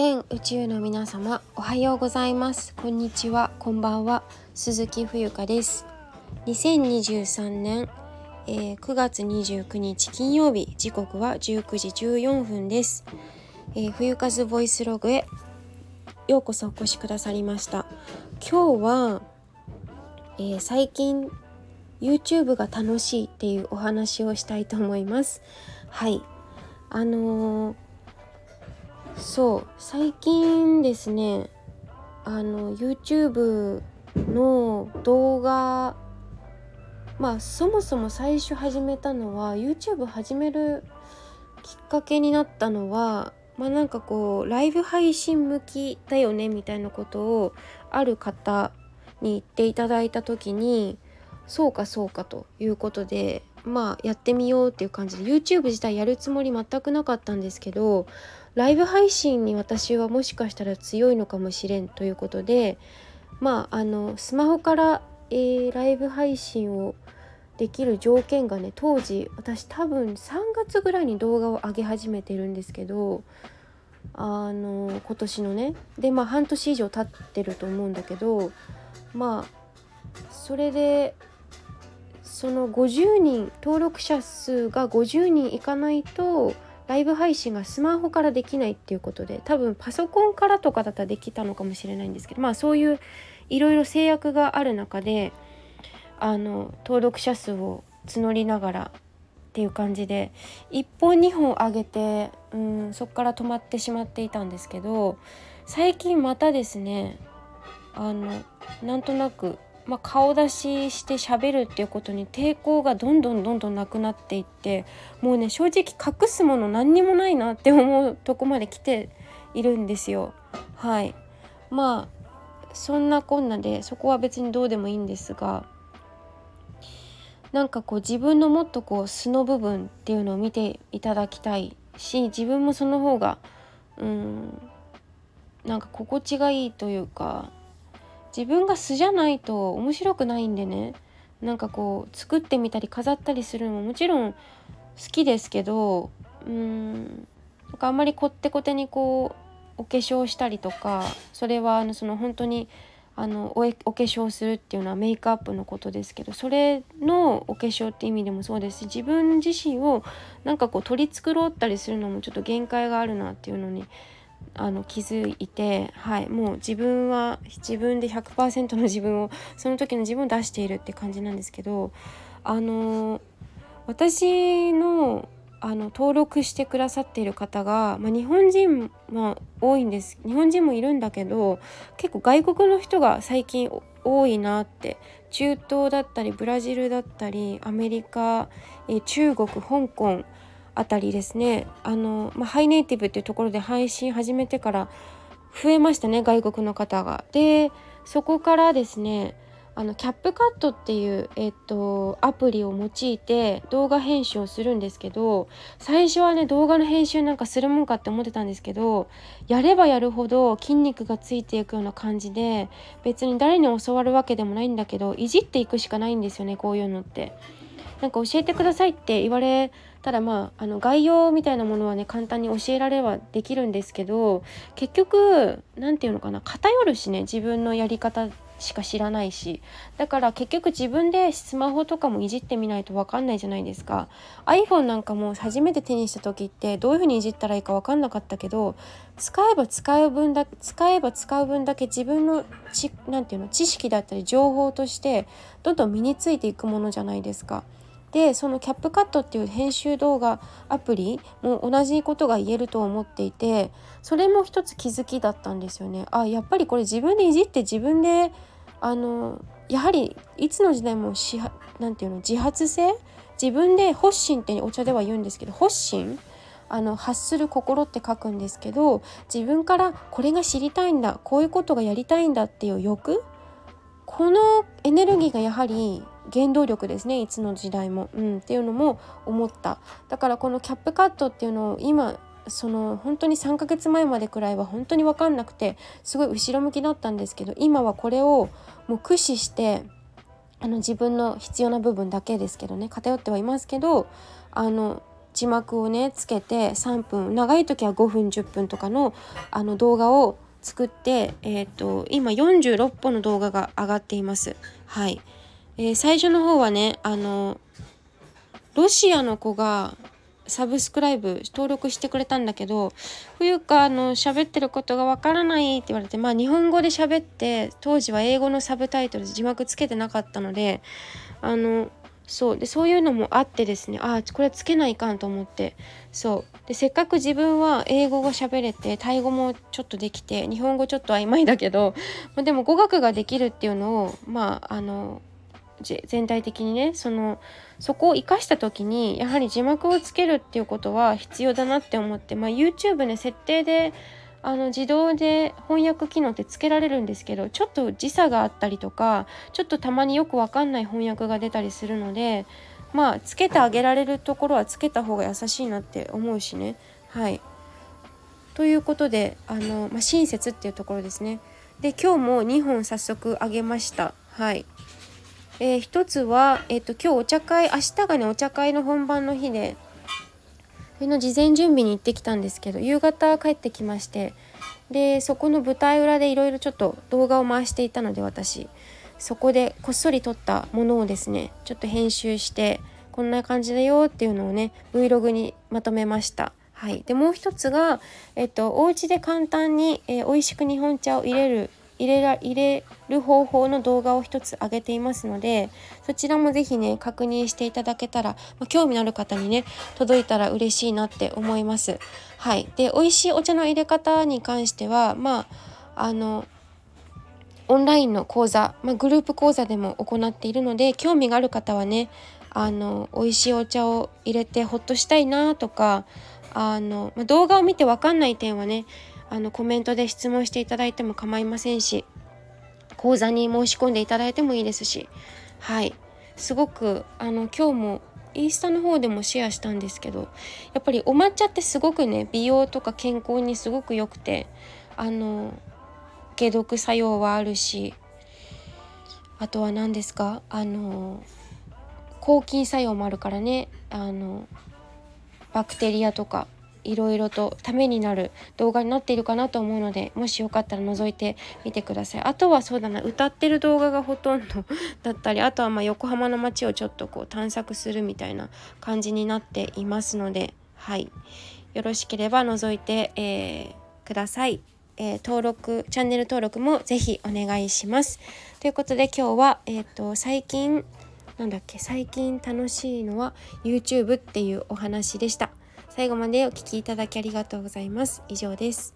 全宇宙の皆様おはようございます。こんにちは。こんばんは。鈴木冬香です。2023年、えー、9月29日金曜日。時刻は19時14分です、えー、冬風ボイスログへようこそお越しくださりました。今日は、えー、最近 YouTube が楽しいっていうお話をしたいと思います。はい。あのーそう最近ですねあの YouTube の動画まあそもそも最初始めたのは YouTube 始めるきっかけになったのはまあなんかこうライブ配信向きだよねみたいなことをある方に言っていただいた時にそうかそうかということでまあやってみようっていう感じで YouTube 自体やるつもり全くなかったんですけどライブ配信に私はもしかしたら強いのかもしれんということでまああのスマホから、えー、ライブ配信をできる条件がね当時私多分3月ぐらいに動画を上げ始めてるんですけどあの今年のね。でまあ半年以上経ってると思うんだけどまあそれでその50人登録者数が50人いかないとライブ配信がスマホからできないっていうことで多分パソコンからとかだったらできたのかもしれないんですけどまあそういういろいろ制約がある中であの登録者数を募りながらっていう感じで1本2本上げてうんそこから止まってしまっていたんですけど最近またですねあのなんとなくまあ、顔出しして喋るっていうことに抵抗がどんどんどんどんなくなっていってもうね正直隠すもの何にもないなって思うとこまで来ているんですよ。はいまあそんなこんなでそこは別にどうでもいいんですがなんかこう自分のもっとこう素の部分っていうのを見ていただきたいし自分もその方がうんなんか心地がいいというか自分が素じゃないと面白くないんでね。なんかこう作ってみたり飾ったりするのももちろん好きですけどうんなんかあんまりこってこてにこうお化粧したりとかそれはあのその本当にあのおお化粧するっていうのはメイクアップのことですけどそれのお化粧って意味でもそうですし自分自身をなんかこう取り繕ったりするのもちょっと限界があるなっていうのにあの気づいて、はい、もう自分は自分で100%の自分をその時の自分を出しているって感じなんですけどあの私のあの登録してくださっている方が、まあ、日本人も多いんです日本人もいるんだけど結構外国の人が最近多いなって中東だったりブラジルだったりアメリカ、え中国香港あたりですねあの、まあ、ハイネイティブっていうところで配信始めてから増えましたね外国の方が。でそこからですねあのキャップカットっていう、えっと、アプリを用いて動画編集をするんですけど最初はね動画の編集なんかするもんかって思ってたんですけどやればやるほど筋肉がついていくような感じで別に誰に教わるわけでもないんだけどいじっていくしかないんですよねこういうのって。なんか教えてくださいって言われただまああの概要みたいなものはね簡単に教えられはできるんですけど結局何て言うのかな偏るしね自分のやり方しか知らないしだから結局自分でスマホとかもいじってみないと分かんないじゃないですか iPhone なんかも初めて手にした時ってどういう風にいじったらいいか分かんなかったけど使えば使う分だ使えば使う分だけ自分のちなていうの知識だったり情報としてどんどん身についていくものじゃないですか。でそのキャップカットっていう編集動画アプリも同じことが言えると思っていてそれも一つ気づきだったんですよね。あやっぱりこれ自分でいじって自分であのやはりいつの時代もしなんていうの自発性？自分で発信ってお茶では言うんですけど発信？あの発する心って書くんですけど自分からこれが知りたいんだこういうことがやりたいんだっていう欲？このエネルギーがやはり原動力ですねいつの時代も、うん、っていうのも思った。だからこのキャップカットっていうのを今その本当に3ヶ月前までくらいは本当に分かんなくてすごい後ろ向きだったんですけど今はこれをもう駆使してあの自分の必要な部分だけですけどね偏ってはいますけどあの字幕をねつけて3分長い時は5分10分とかのあの動画を作って、えーと、今46本の動画が上がっています。はい、えー、最初の方はねあのロシアの子がサブスクライブ登録してくれたんだけど冬かあの喋ってることがわからないって言われてまあ日本語で喋って当時は英語のサブタイトル字幕つけてなかったのであのそうでそういうのもあってですねああこれつけないかんと思ってそう。でせっかく自分は英語が喋れてタイ語もちょっとできて日本語ちょっと曖昧だけど、ま、でも語学ができるっていうのをまああの全体的にねそのそこを生かした時にやはり字幕をつけるっていうことは必要だなって思って、まあ、YouTube ね設定であの自動で翻訳機能ってつけられるんですけどちょっと時差があったりとかちょっとたまによくわかんない翻訳が出たりするのでまあつけてあげられるところはつけた方が優しいなって思うしね。はい。ということであの、まあ、親切っていうところですね。で今日も2本早速あげました。はい。えー、一つは、えーと、今日お茶会明日がねお茶会の本番の日でその事前準備に行ってきたんですけど夕方帰ってきましてでそこの舞台裏でいろいろちょっと動画を回していたので私そこでこっそり撮ったものをですねちょっと編集してこんな感じだよっていうのをね Vlog にまとめました。はい、でもう一つが、えっと、お家で簡単に、えー、美味しく日本茶を入れる入れら入れる方法の動画を一つ上げていますのでそちらも是非ね確認していただけたら、まあ、興味のある方にね届いたら嬉しいなって思います。はい、で美味しいお茶の入れ方に関してはまああのオンラインの講座、まあ、グループ講座でも行っているので興味がある方はねあの美味しいお茶を入れてほっとしたいなとかあの、まあ、動画を見て分かんない点はねあのコメントで質問していただいても構いませんし講座に申し込んでいただいてもいいですし。はい。すごくあの今日もインスタの方でもシェアしたんですけどやっぱりお抹茶ってすごくね美容とか健康にすごく良くてあの解毒作用はあるしあとは何ですかあの抗菌作用もあるからねあのバクテリアとかいろいろとためになる動画になっているかなと思うのでもしよかったら覗いてみてくださいあとはそうだな歌ってる動画がほとんどだったりあとはま横浜の街をちょっとこう探索するみたいな感じになっていますのではいよろしければ覗いて、えー、ください。えー、登録チャンネル登録もぜひお願いします。ということで今日は、えーと最近なんだっけ最近楽しいのは YouTube っていうお話でした。最後までお聴きいただきありがとうございます。以上です。